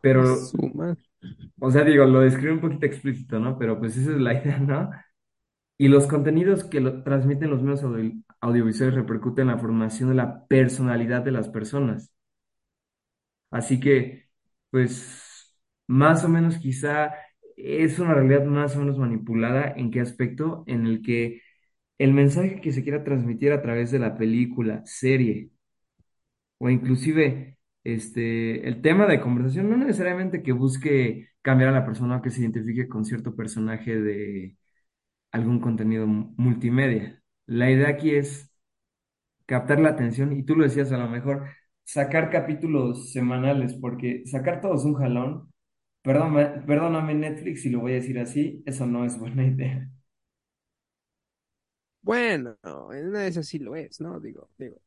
Pero. O sea, digo, lo describe un poquito explícito, ¿no? Pero pues esa es la idea, ¿no? Y los contenidos que lo transmiten los medios audio- audiovisuales repercuten en la formación de la personalidad de las personas. Así que, pues, más o menos quizá es una realidad más o menos manipulada. ¿En qué aspecto? En el que el mensaje que se quiera transmitir a través de la película, serie o inclusive este, el tema de conversación, no necesariamente que busque cambiar a la persona que se identifique con cierto personaje de algún contenido mu- multimedia. La idea aquí es captar la atención y tú lo decías a lo mejor, sacar capítulos semanales, porque sacar todos un jalón, perdóname, perdóname Netflix si lo voy a decir así, eso no es buena idea.
Bueno, en una de esas sí lo es, ¿no? Digo, digo.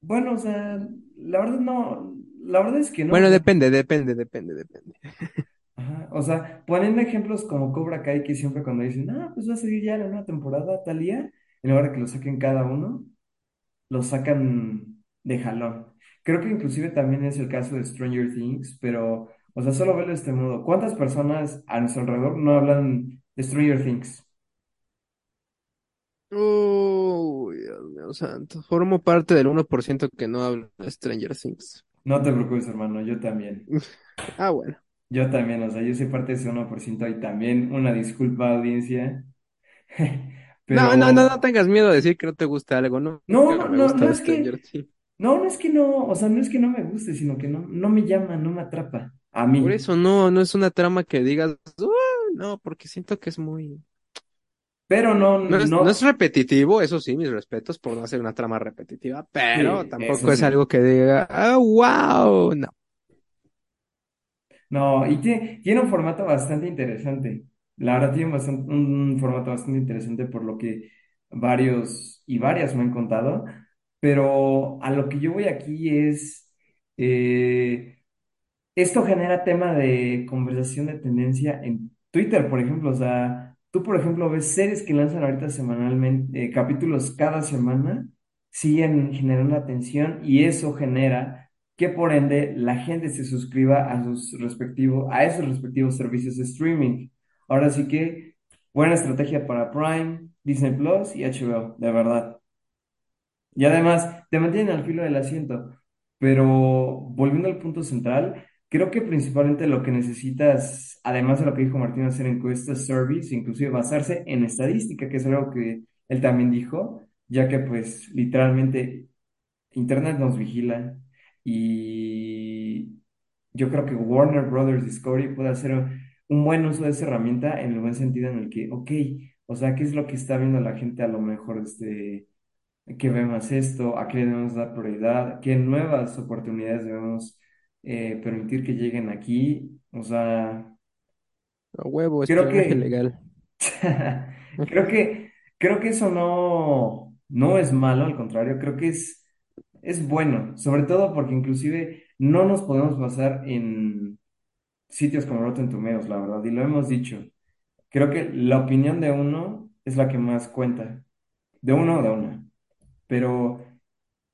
Bueno, o sea, la verdad no, la verdad es que no,
Bueno, depende, depende, depende, depende.
ajá, o sea, poniendo ejemplos como Cobra Kai, que siempre cuando dicen, ah, pues va a seguir ya la nueva temporada tal día, en lugar de que lo saquen cada uno, lo sacan de jalón. Creo que inclusive también es el caso de Stranger Things, pero, o sea, solo verlo de este modo. ¿Cuántas personas a nuestro alrededor no hablan de Stranger Things?
Uy, Dios mío santo. Formo parte del uno por ciento que no habla de Stranger Things.
No te preocupes, hermano, yo también. [laughs]
Ah, bueno.
Yo también, o sea, yo soy parte de ese uno por ciento y también una disculpa, audiencia. [laughs]
No, no, no, no tengas miedo de decir que no te gusta algo. No,
no, no, no, no es que,
Things.
No, no es que no, o sea, no es que no me guste, sino que no, no me llama, no me atrapa. A
Por
mí.
eso no, no es una trama que digas, "Uh", no, porque siento que es muy...
Pero no,
No es, no es repetitivo, eso sí, mis respetos por no hacer una trama repetitiva, pero
sí,
tampoco es
sí.
algo que diga, ah, wow, no.
No, y tiene, tiene un formato bastante interesante. La verdad tiene bastante, un formato bastante interesante por lo que varios y varias me han contado. Pero a lo que yo voy aquí es, eh, esto genera tema de conversación de tendencia en Twitter, por ejemplo. O sea, tú, por ejemplo, ves series que lanzan ahorita semanalmente, eh, capítulos cada semana, siguen generando atención y eso genera que por ende la gente se suscriba a sus respectivos, a esos respectivos servicios de streaming. Ahora sí que buena estrategia para Prime, Disney Plus y HBO, de verdad. Y además, te mantienen al filo del asiento. Pero volviendo al punto central, creo que principalmente lo que necesitas, además de lo que dijo Martín, hacer encuestas, surveys, inclusive basarse en estadística, que es algo que él también dijo, ya que pues literalmente Internet nos vigila y yo creo que Warner Brothers Discovery puede hacer un buen uso de esa herramienta en el buen sentido en el que, ok, o sea, ¿qué es lo que está viendo la gente a lo mejor este que vemos esto, a qué debemos dar prioridad, qué nuevas oportunidades debemos eh, permitir que lleguen aquí. O sea,
A huevo,
creo
espionaje
que,
legal. [laughs]
creo que, creo que eso no, no es malo, al contrario, creo que es, es bueno, sobre todo porque inclusive no nos podemos basar en sitios como Rotten Tomatoes, la verdad, y lo hemos dicho. Creo que la opinión de uno es la que más cuenta, de uno o de una, pero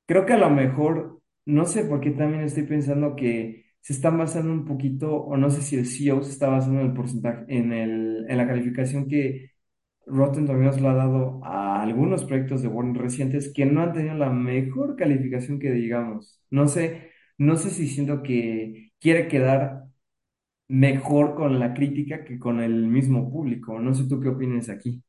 Creo que a lo mejor, no sé por qué también estoy pensando que se están basando un poquito, o no sé si el CEO se está basando en el porcentaje, en el, en la calificación que Rotten Tomatoes le ha dado a algunos proyectos de Warner recientes que no han tenido la mejor calificación que digamos. No sé, no sé si siento que quiere quedar mejor con la crítica que con el mismo público. No sé tú qué opinas aquí.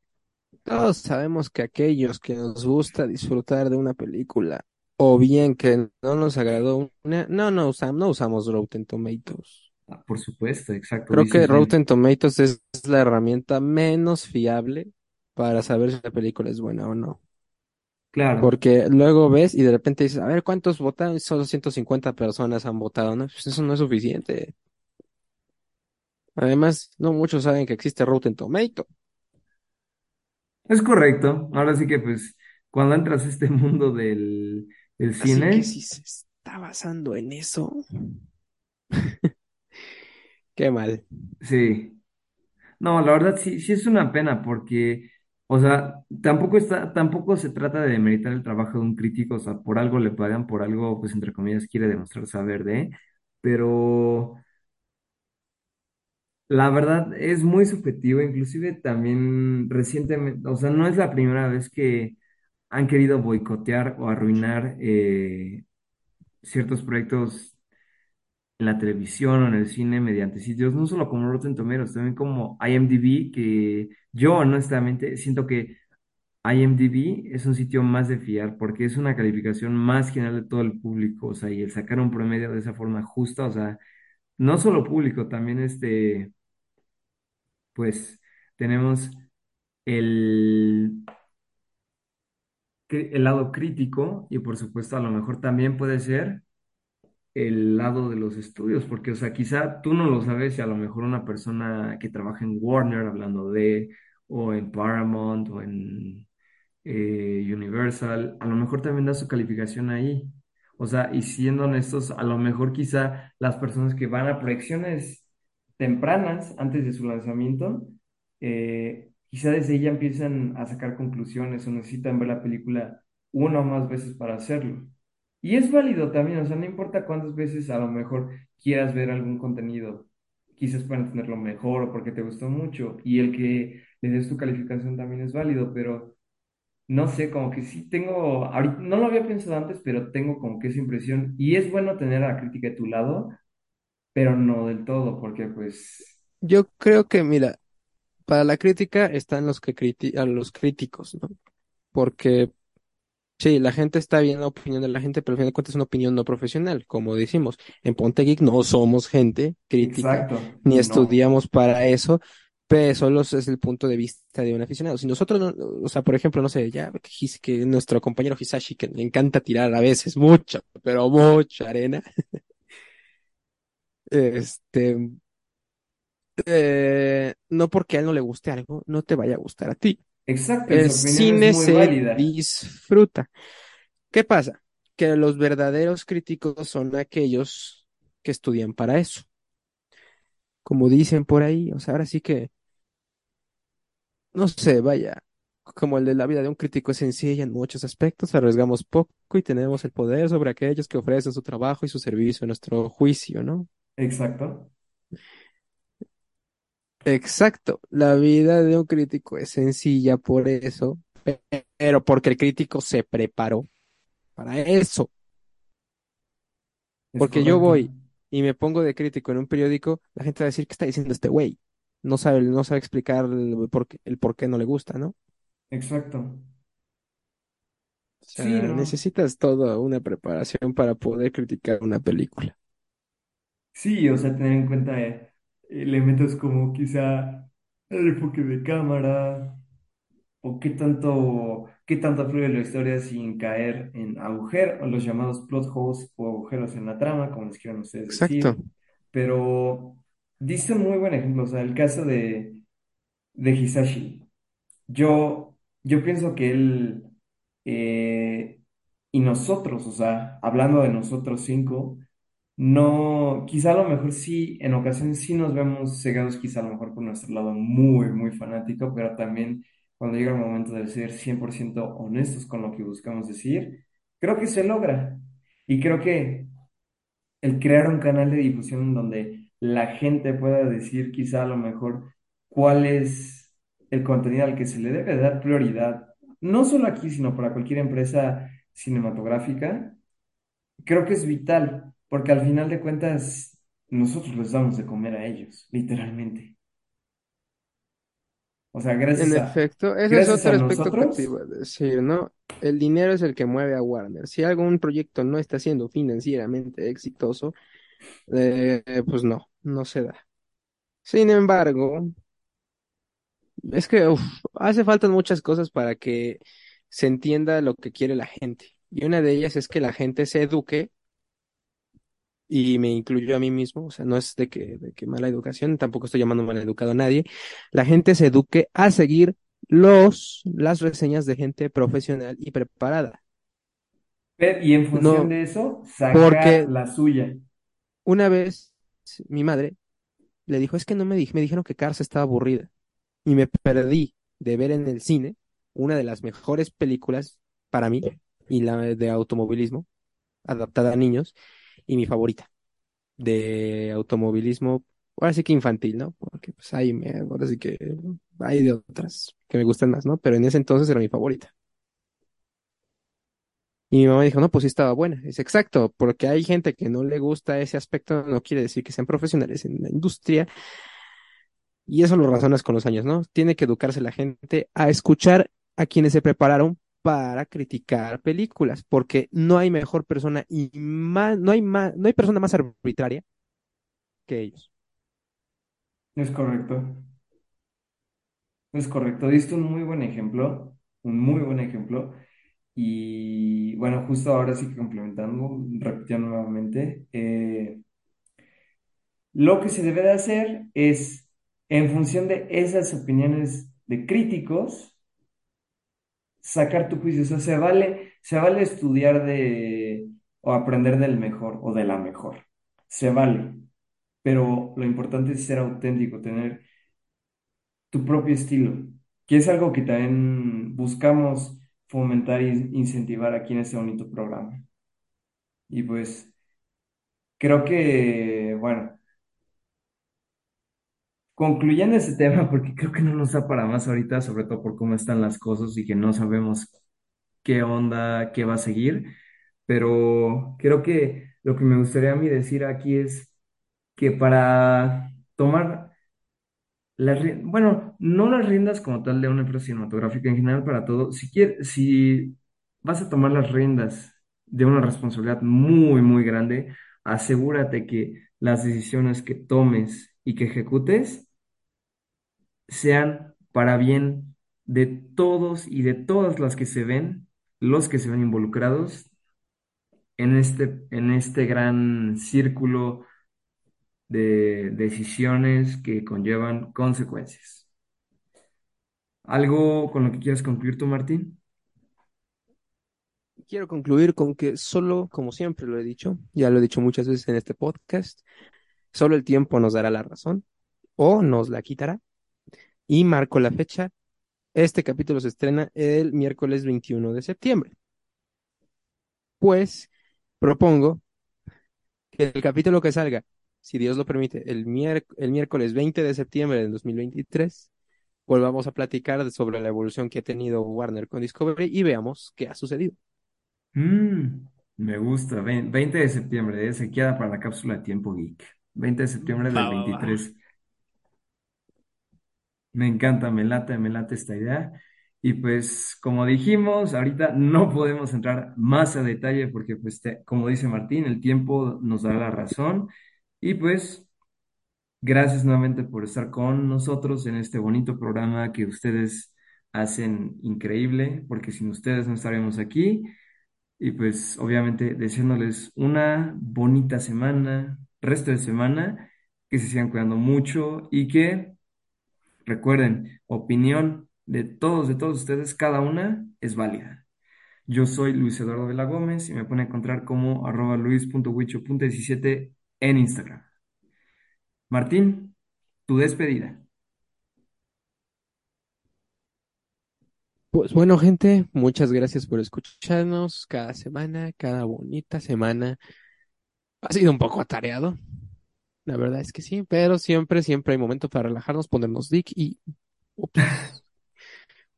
Todos sabemos que aquellos que nos gusta disfrutar de una película, o bien que no nos agradó una, no, no usamos, no usamos Rotten Tomatoes.
Ah, por supuesto, exacto,
Creo que. Rotten Tomatoes es la herramienta menos fiable para saber si la película es buena o no.
Claro.
Porque luego ves y de repente dices, a ver, ¿cuántos votaron? Solo 150 personas han votado, ¿no? Pues eso no es suficiente. Además, no muchos saben que existe Rotten Tomato.
Es correcto. Ahora sí que pues cuando entras a este mundo del, del
Así que
cine,
si se está basando en eso, [laughs] qué mal.
sí. No, la verdad sí, sí es una pena porque, o sea, tampoco está, tampoco se trata de demeritar el trabajo de un crítico, o sea, por algo le pagan, por algo, pues entre comillas, quiere demostrar saber de, pero la verdad es muy subjetivo, inclusive también recientemente, o sea, no es la primera vez que han querido boicotear o arruinar eh, ciertos proyectos en la televisión o en el cine mediante sitios, no solo como Rotten Tomatoes, también como IMDb, que yo honestamente siento que IMDb es un sitio más de fiar porque es una calificación más general de todo el público, o sea, y el sacar un promedio de esa forma justa, o sea, no solo público, también este, pues tenemos el el lado crítico y por supuesto a lo mejor también puede ser el lado de los estudios, porque, o sea, quizá tú no lo sabes y a lo mejor una persona que trabaja en Warner, hablando de, o en Paramount, o en eh, Universal, a lo mejor también da su calificación ahí. O sea, y siendo honestos, a lo mejor quizá las personas que van a proyecciones tempranas, antes de su lanzamiento, eh, quizá desde ya empiezan a sacar conclusiones o necesitan ver la película una o más veces para hacerlo. Y es válido también, o sea, no importa cuántas veces a lo mejor quieras ver algún contenido, quizás para entenderlo mejor o porque te gustó mucho, y el que le des tu calificación también es válido, pero no sé, como que sí tengo, ahorita, no lo había pensado antes, pero tengo como que esa impresión, y es bueno tener a la crítica de tu lado, pero no del todo, porque pues,
Yo creo que, mira, para la crítica están los que criti- a los críticos, ¿no? Porque sí, la gente está viendo la opinión de la gente, pero al final de cuentas es una opinión no profesional. Como decimos, en Ponte Geek no somos gente crítica,
exacto,
ni
no,
estudiamos para eso, pero solo es el punto de vista de un aficionado. Si nosotros, no- o sea, por ejemplo, no sé, ya que nuestro compañero Hisashi, que le encanta tirar a veces mucha, pero mucha arena, este, eh, no porque a él no le guste algo, no te vaya a gustar a ti.
exacto,
El
es
cine
muy
se
válida,
disfruta. ¿Qué pasa? Que los verdaderos críticos son aquellos que estudian para eso. Como dicen por ahí, o sea, ahora sí que, no sé, vaya, como el de la vida de un crítico es sencilla en muchos aspectos, arriesgamos poco y tenemos el poder sobre aquellos que ofrecen su trabajo y su servicio a nuestro juicio, ¿no?
Exacto,
Exacto, la vida de un crítico es sencilla por eso, pe- pero porque el crítico se preparó para eso.
es
Porque yo voy y me pongo de crítico en un periódico, la gente va a decir, ¿qué está diciendo este güey? No sabe, no sabe explicar el por qué, el por qué no le gusta, ¿no?
exacto,
O
sí,
sea,
no.
necesitas toda una preparación para poder criticar una película.
Sí, o sea, tener en cuenta eh, elementos como quizá el enfoque de cámara o qué tanto, qué tanto fluye la historia sin caer en agujeros, o los llamados plot holes o agujeros en la trama, como les quieran ustedes
Exacto.
decir. Pero diste un muy buen ejemplo, o sea, el caso de, de Hisashi. Yo, yo pienso que él eh, y nosotros, o sea, hablando de nosotros cinco, no, quizá a lo mejor sí, en ocasiones sí nos vemos cegados, quizá a lo mejor por nuestro lado muy, muy fanático, pero también cuando llega el momento de ser 100% honestos con lo que buscamos decir, creo que se logra. Y creo que el crear un canal de difusión donde la gente pueda decir quizá a lo mejor cuál es el contenido al que se le debe dar prioridad, no solo aquí, sino para cualquier empresa cinematográfica creo que es vital, porque al final de cuentas nosotros les damos de comer a ellos, literalmente. O sea,
En
gracias a,
efecto, ese es
gracias a
otro aspecto que te
nosotros,
iba a decir, ¿no? El dinero es el que mueve a Warner. Si algún proyecto no está siendo financieramente exitoso, eh, pues no, no se da. Sin embargo, Es que uf, hace falta muchas cosas para que se entienda lo que quiere la gente. Y una de ellas es que la gente se eduque, y me incluyo a mí mismo, o sea, no es de que, de que mala educación, tampoco estoy llamando mal educado a nadie. La gente se eduque a seguir los, las reseñas de gente profesional y preparada.
y en función
No,
de eso, sacar
porque
la suya.
una vez mi madre le dijo, es que no me dije, me dijeron que Cars estaba aburrida. y me perdí de ver en el cine una de las mejores películas para mí y la de automovilismo adaptada a niños y mi favorita de automovilismo, ahora sí que infantil, ¿no? Porque pues ahí ahora sí que hay de otras que me gustan más, ¿no? Pero en ese entonces era mi favorita. Y mi mamá dijo, no, pues sí estaba buena. Es exacto, porque hay gente que no le gusta ese aspecto, no quiere decir que sean profesionales en la industria Y eso lo razonas con los años, ¿no? Tiene que educarse la gente a escuchar a quienes se prepararon para criticar películas, porque no hay mejor persona y más, no hay más, no hay persona más arbitraria que ellos.
Es correcto, es correcto. Diste un muy buen ejemplo, un muy buen ejemplo. Y bueno, justo ahora sí que complementando, repitiendo nuevamente, eh, lo que se debe de hacer es, en función de esas opiniones de críticos, sacar tu juicio. O sea, se vale, se vale estudiar de, o aprender del mejor o de la mejor. Se vale. Pero lo importante es ser auténtico, tener tu propio estilo, que es algo que también buscamos fomentar e incentivar aquí en este bonito programa. Y pues creo que, bueno, concluyendo ese tema, porque creo que no nos da para más ahorita, sobre todo por cómo están las cosas y que no sabemos qué onda, qué va a seguir, pero creo que lo que me gustaría a mí decir aquí es que para tomar las, bueno, no las riendas como tal de una empresa cinematográfica en general para todo, si quieres, si vas a tomar las riendas de una responsabilidad muy, muy grande, asegúrate que las decisiones que tomes y que ejecutes sean para bien de todos y de todas las que se ven, los que se ven involucrados en este, en este gran círculo de decisiones que conllevan consecuencias. ¿Algo con lo que quieras concluir tú, Martín?
Quiero concluir con que solo, como siempre lo he dicho, ya lo he dicho muchas veces en este podcast, solo el tiempo nos dará la razón o nos la quitará. Y marco la fecha. Este capítulo se estrena el miércoles 21 de septiembre. Pues propongo que el capítulo que salga, si Dios lo permite, el, el miércoles 20 de septiembre del 2023, volvamos a platicar sobre la evolución que ha tenido Warner con Discovery y veamos qué ha sucedido.
Mm, me gusta. Ve- 20 de septiembre, ¿eh? Se queda para la cápsula de tiempo geek. 20 de septiembre del
va, va.
23. Me encanta, me late, me late esta idea. Y pues, como dijimos, ahorita no podemos entrar más a detalle porque, pues, como dice Martín, el tiempo nos da la razón. Y pues, gracias nuevamente por estar con nosotros en este bonito programa que ustedes hacen increíble, porque sin ustedes no estaríamos aquí. Y pues, obviamente, deseándoles una bonita semana, resto de semana, que se sigan cuidando mucho y que Recuerden, opinión de todos, de todos ustedes, cada una es válida. Yo soy Luis Eduardo Vela Gómez y me pueden encontrar como arroba luis.huicho.17 en Instagram. Martín, tu despedida.
Pues bueno, gente, muchas gracias por escucharnos cada semana, cada bonita semana. Ha sido un poco atareado, la verdad es que sí, pero siempre, siempre hay momento para relajarnos, ponernos dick y... Ups,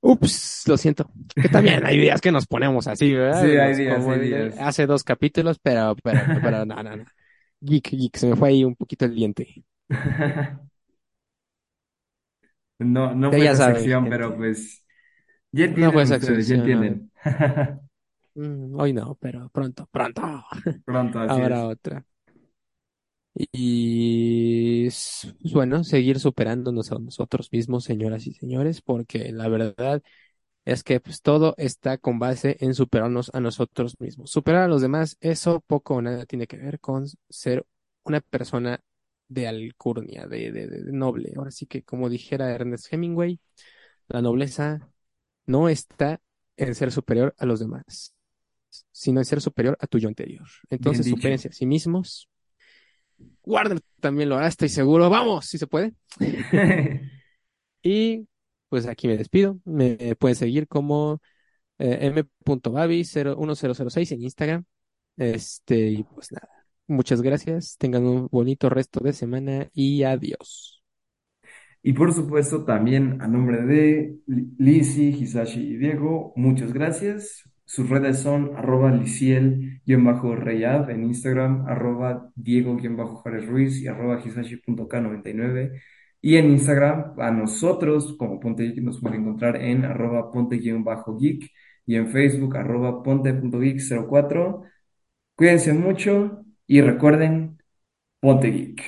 ups, lo siento. Que también hay días que nos ponemos así,
Sí,
¿verdad?
hay
Los,
días,
como
hay días.
hace dos capítulos, pero, pero, pero, no, no, no. Geek, geek, se me fue ahí un poquito el diente. [laughs]
No, no fue
ya
esa
saben,
sección, pero pues ya
No fue
entienden
esa
ustedes, ya
sección, no.
entienden. [laughs]
Mm, hoy no, pero pronto, pronto.
Pronto, así
Habrá
es.
otra. Y pues bueno, seguir superándonos a nosotros mismos, señoras y señores, porque la verdad es que pues todo está con base en superarnos a nosotros mismos. Superar a los demás, eso poco o nada tiene que ver con ser una persona de alcurnia, de, de, de- noble. Ahora sí que, como dijera Ernest Hemingway, la nobleza no está en ser superior a los demás, sino en ser superior a tu yo anterior. Entonces, supérense a sí mismos Warner también lo hará, estoy seguro. Vamos, si se puede. [laughs] Y pues aquí me despido. Me pueden seguir como eh, m.babi1006 en Instagram. Este, y pues nada. Muchas gracias. Tengan un bonito resto de semana y adiós.
Y por supuesto, también a nombre de Lizzy, Hisashi y Diego, muchas gracias. Sus redes son arroba liciel-reyab en Instagram, arroba diego-jares ruiz y arroba hisashi.k99. Y en Instagram, a nosotros, como Ponte Geek, nos pueden encontrar en arroba ponte-geek y en Facebook, arroba ponte.geek04. Cuídense mucho y recuerden, Ponte Geek.